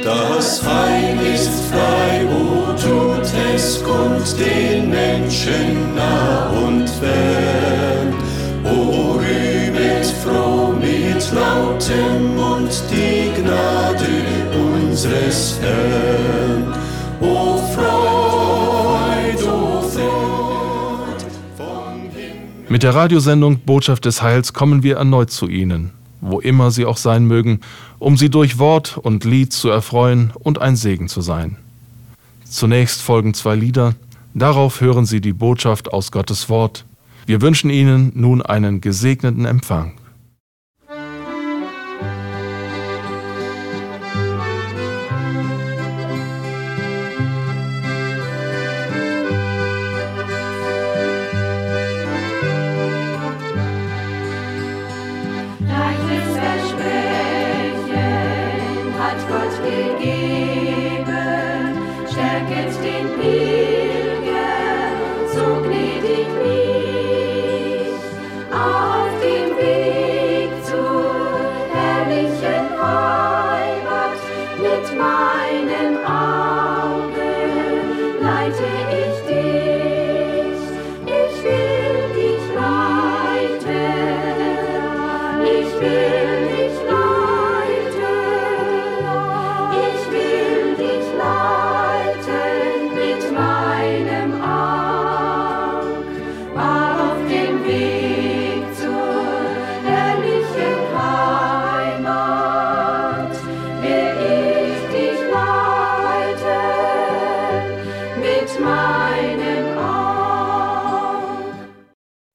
Das Heil ist frei, o tut es kund den Menschen nah und fern. O rühmet froh mit lautem Mund die Gnade unseres Herrn. O Freud, o Freud vom Himmel. Mit der Radiosendung Botschaft des Heils kommen wir erneut zu Ihnen, wo immer Sie auch sein mögen, um Sie durch Wort und Lied zu erfreuen und ein Segen zu sein. Zunächst folgen zwei Lieder, darauf hören Sie die Botschaft aus Gottes Wort. Wir wünschen Ihnen nun einen gesegneten Empfang.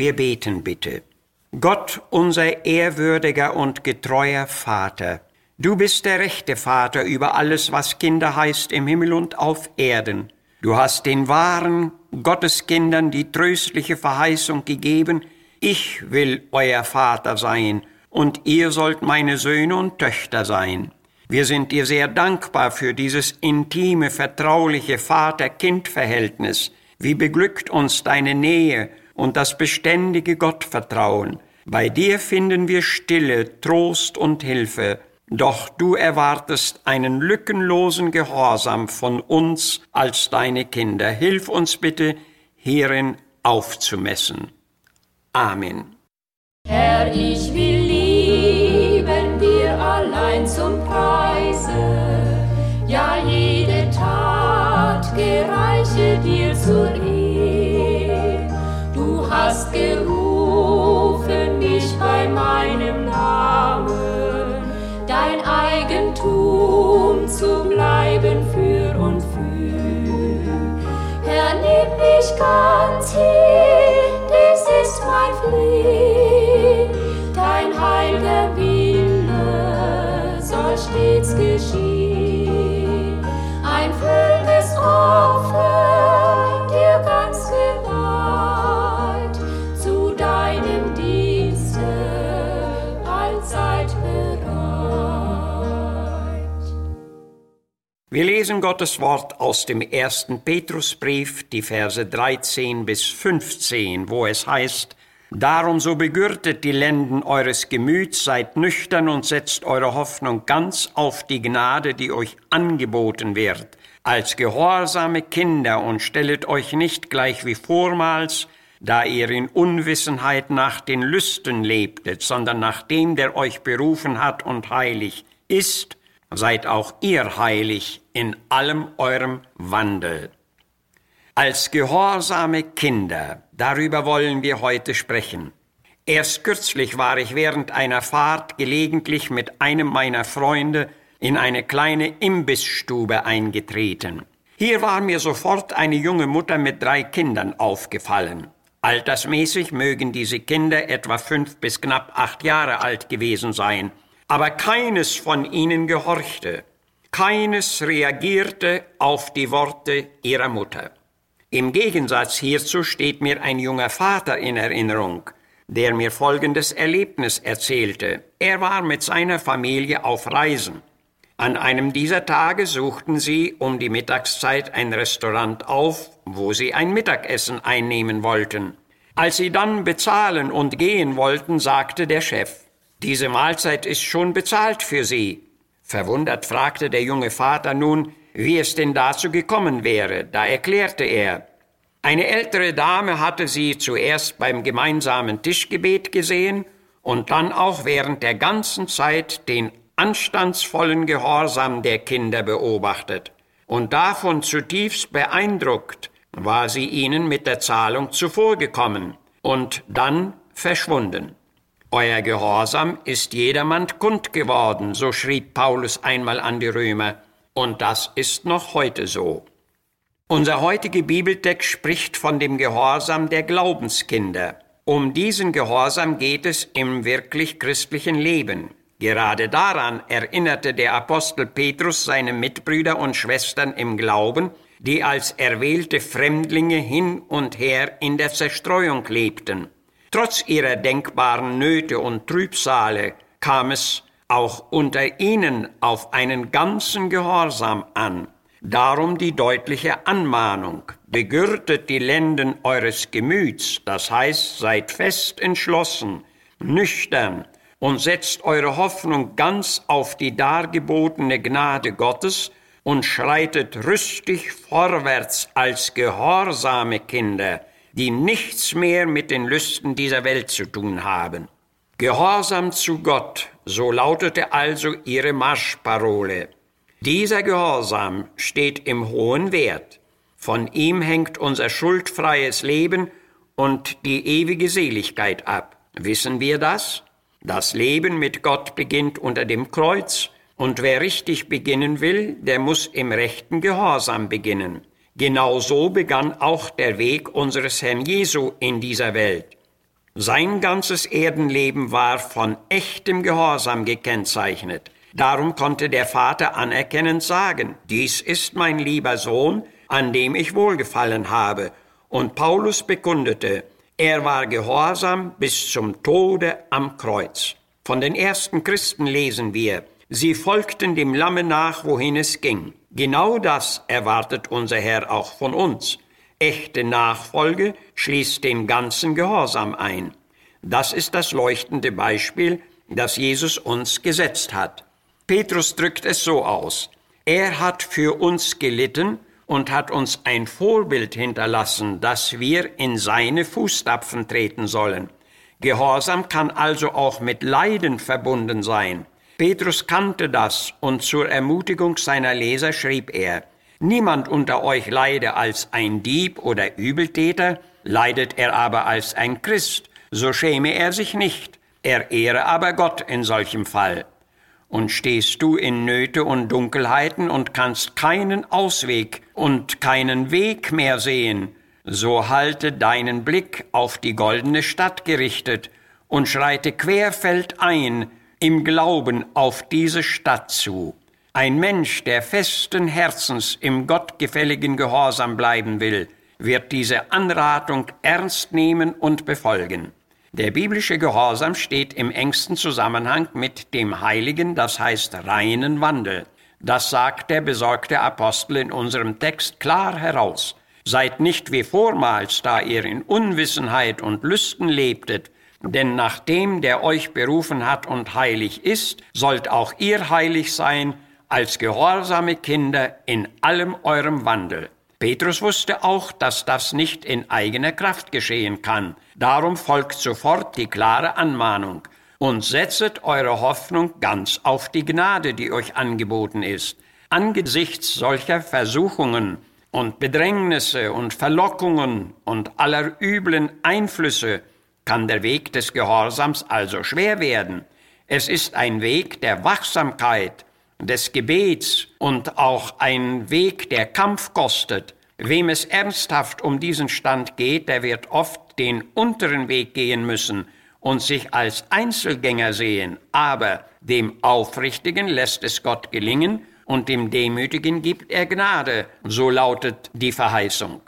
Wir beten bitte. Gott, unser ehrwürdiger und getreuer Vater, du bist der rechte Vater über alles, was Kinder heißt im Himmel und auf Erden. Du hast den wahren Gotteskindern die tröstliche Verheißung gegeben, ich will euer Vater sein und ihr sollt meine Söhne und Töchter sein. Wir sind dir sehr dankbar für dieses intime, vertrauliche Vater-Kind-Verhältnis. Wie beglückt uns deine Nähe und das beständige Gottvertrauen. Bei dir finden wir Stille, Trost und Hilfe. Doch du erwartest einen lückenlosen Gehorsam von uns als deine Kinder. Hilf uns bitte, hierin aufzumessen. Amen. Herr, ich will lieben dir allein zum Preise, ja jede Tat gereiche dir zur Ehr. Gerufen mich bei meinem Namen, dein Eigentum zu bleiben Wir lesen Gottes Wort aus dem ersten Petrusbrief, die Verse 13 bis 15, wo es heißt, Darum so begürtet die Lenden eures Gemüts, seid nüchtern und setzt eure Hoffnung ganz auf die Gnade, die euch angeboten wird, als gehorsame Kinder und stellet euch nicht gleich wie vormals, da ihr in Unwissenheit nach den Lüsten lebtet, sondern nach dem, der euch berufen hat und heilig ist, seid auch ihr heilig in allem eurem Wandel. Als gehorsame Kinder, darüber wollen wir heute sprechen. Erst kürzlich war ich während einer Fahrt gelegentlich mit einem meiner Freunde in eine kleine Imbissstube eingetreten. Hier war mir sofort eine junge Mutter mit drei Kindern aufgefallen. Altersmäßig mögen diese Kinder etwa fünf bis knapp acht Jahre alt gewesen sein, aber keines von ihnen gehorchte, keines reagierte auf die Worte ihrer Mutter. Im Gegensatz hierzu steht mir ein junger Vater in Erinnerung, der mir folgendes Erlebnis erzählte. Er war mit seiner Familie auf Reisen. An einem dieser Tage suchten sie um die Mittagszeit ein Restaurant auf, wo sie ein Mittagessen einnehmen wollten. Als sie dann bezahlen und gehen wollten, sagte der Chef, diese Mahlzeit ist schon bezahlt für Sie. Verwundert fragte der junge Vater nun, wie es denn dazu gekommen wäre. Da erklärte er, eine ältere Dame hatte sie zuerst beim gemeinsamen Tischgebet gesehen und dann auch während der ganzen Zeit den anstandsvollen Gehorsam der Kinder beobachtet. Und davon zutiefst beeindruckt war sie ihnen mit der Zahlung zuvorgekommen und dann verschwunden. Euer Gehorsam ist jedermann kund geworden, so schrieb Paulus einmal an die Römer, und das ist noch heute so. Unser heutiger Bibeltext spricht von dem Gehorsam der Glaubenskinder. Um diesen Gehorsam geht es im wirklich christlichen Leben. Gerade daran erinnerte der Apostel Petrus seine Mitbrüder und Schwestern im Glauben, die als erwählte Fremdlinge hin und her in der Zerstreuung lebten. Trotz ihrer denkbaren Nöte und Trübsale kam es auch unter ihnen auf einen ganzen Gehorsam an. Darum die deutliche Anmahnung, begürtet die Lenden eures Gemüts, das heißt, seid fest entschlossen, nüchtern und setzt eure Hoffnung ganz auf die dargebotene Gnade Gottes und schreitet rüstig vorwärts als gehorsame Kinder, die nichts mehr mit den Lüsten dieser Welt zu tun haben. Gehorsam zu Gott, so lautete also ihre Marschparole. Dieser Gehorsam steht im hohen Wert. Von ihm hängt unser schuldfreies Leben und die ewige Seligkeit ab. Wissen wir das? Das Leben mit Gott beginnt unter dem Kreuz, und wer richtig beginnen will, der muss im rechten Gehorsam beginnen. Genau so begann auch der Weg unseres Herrn Jesu in dieser Welt. Sein ganzes Erdenleben war von echtem Gehorsam gekennzeichnet. Darum konnte der Vater anerkennend sagen, dies ist mein lieber Sohn, an dem ich wohlgefallen habe. Und Paulus bekundete, er war gehorsam bis zum Tode am Kreuz. Von den ersten Christen lesen wir, sie folgten dem Lamme nach, wohin es ging. Genau das erwartet unser Herr auch von uns. Echte Nachfolge schließt den ganzen Gehorsam ein. Das ist das leuchtende Beispiel, das Jesus uns gesetzt hat. Petrus drückt es so aus. Er hat für uns gelitten und hat uns ein Vorbild hinterlassen, dass wir in seine Fußstapfen treten sollen. Gehorsam kann also auch mit Leiden verbunden sein. Petrus kannte das und zur Ermutigung seiner Leser schrieb er, Niemand unter euch leide als ein Dieb oder Übeltäter, leidet er aber als ein Christ, so schäme er sich nicht, er ehre aber Gott in solchem Fall. Und stehst du in Nöte und Dunkelheiten und kannst keinen Ausweg und keinen Weg mehr sehen, so halte deinen Blick auf die goldene Stadt gerichtet und schreite querfeldein im Glauben auf diese Stadt zu. Ein Mensch, der festen Herzens im gottgefälligen Gehorsam bleiben will, wird diese Anratung ernst nehmen und befolgen. Der biblische Gehorsam steht im engsten Zusammenhang mit dem heiligen, das heißt reinen Wandel. Das sagt der besorgte Apostel in unserem Text klar heraus. Seid nicht wie vormals, da ihr in Unwissenheit und Lüsten lebtet, denn nachdem der euch berufen hat und heilig ist, sollt auch ihr heilig sein, als gehorsame Kinder in allem eurem Wandel. Petrus wusste auch, dass das nicht in eigener Kraft geschehen kann. Darum folgt sofort die klare Anmahnung und setzet eure Hoffnung ganz auf die Gnade, die euch angeboten ist. Angesichts solcher Versuchungen und Bedrängnisse und Verlockungen und aller üblen Einflüsse kann der Weg des Gehorsams also schwer werden. Es ist ein Weg der Wachsamkeit, des Gebets und auch ein Weg, der Kampf kostet. Wem es ernsthaft um diesen Stand geht, der wird oft den unteren Weg gehen müssen und sich als Einzelgänger sehen, aber dem Aufrichtigen lässt es Gott gelingen und dem Demütigen gibt er Gnade, so lautet die Verheißung.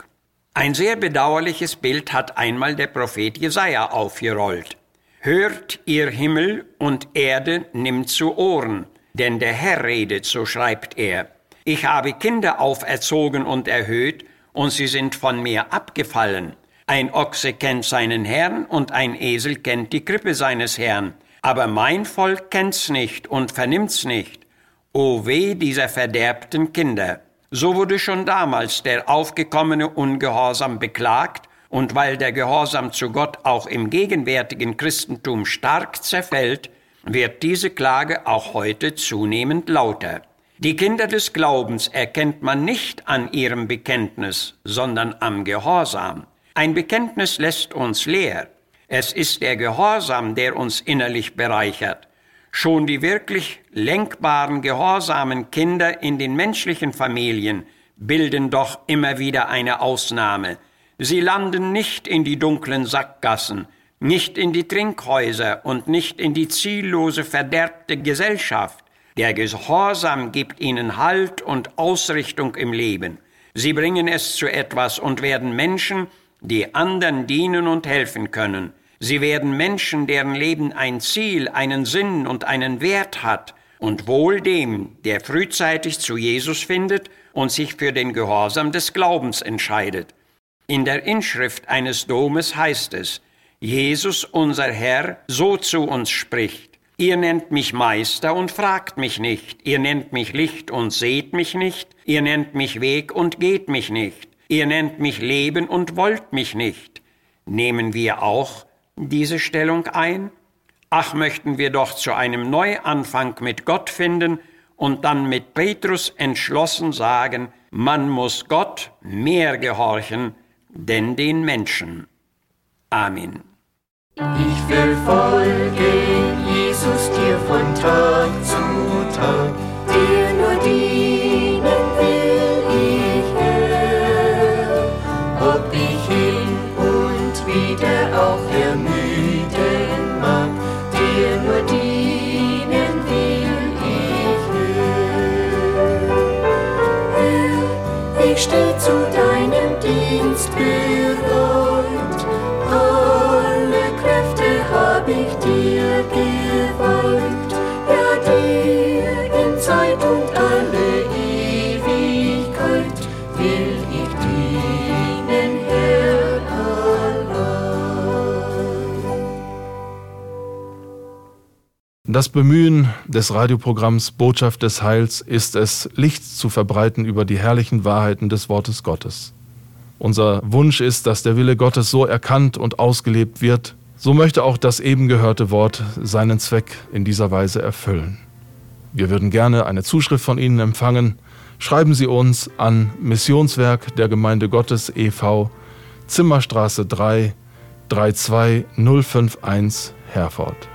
Ein sehr bedauerliches Bild hat einmal der Prophet Jesaja aufgerollt. Hört ihr Himmel und Erde nimmt zu Ohren, denn der Herr redet, so schreibt er. Ich habe Kinder auferzogen und erhöht, und sie sind von mir abgefallen. Ein Ochse kennt seinen Herrn und ein Esel kennt die Krippe seines Herrn. Aber mein Volk kennt's nicht und vernimmt's nicht. O weh dieser verderbten Kinder! So wurde schon damals der aufgekommene Ungehorsam beklagt, und weil der Gehorsam zu Gott auch im gegenwärtigen Christentum stark zerfällt, wird diese Klage auch heute zunehmend lauter. Die Kinder des Glaubens erkennt man nicht an ihrem Bekenntnis, sondern am Gehorsam. Ein Bekenntnis lässt uns leer. Es ist der Gehorsam, der uns innerlich bereichert. Schon die wirklich lenkbaren, gehorsamen Kinder in den menschlichen Familien bilden doch immer wieder eine Ausnahme. Sie landen nicht in die dunklen Sackgassen, nicht in die Trinkhäuser und nicht in die ziellose, verderbte Gesellschaft. Der Gehorsam gibt ihnen Halt und Ausrichtung im Leben. Sie bringen es zu etwas und werden Menschen, die anderen dienen und helfen können. Sie werden Menschen, deren Leben ein Ziel, einen Sinn und einen Wert hat, und wohl dem, der frühzeitig zu Jesus findet und sich für den Gehorsam des Glaubens entscheidet. In der Inschrift eines Domes heißt es, Jesus unser Herr so zu uns spricht, Ihr nennt mich Meister und fragt mich nicht, ihr nennt mich Licht und seht mich nicht, ihr nennt mich Weg und geht mich nicht, ihr nennt mich Leben und wollt mich nicht. Nehmen wir auch diese Stellung ein? Ach, möchten wir doch zu einem Neuanfang mit Gott finden und dann mit Petrus entschlossen sagen, man muss Gott mehr gehorchen, denn den Menschen. Amen. Ich will folgen, Jesus, dir von Tag zu Tag, Herr. Herr, ich steh zu deinem Dienst bereit, Das Bemühen des Radioprogramms Botschaft des Heils ist es, Licht zu verbreiten über die herrlichen Wahrheiten des Wortes Gottes. Unser Wunsch ist, dass der Wille Gottes so erkannt und ausgelebt wird, so möchte auch das eben gehörte Wort seinen Zweck in dieser Weise erfüllen. Wir würden gerne eine Zuschrift von Ihnen empfangen. Schreiben Sie uns an Missionswerk der Gemeinde Gottes e.V. Zimmerstraße 3 32051 Herford.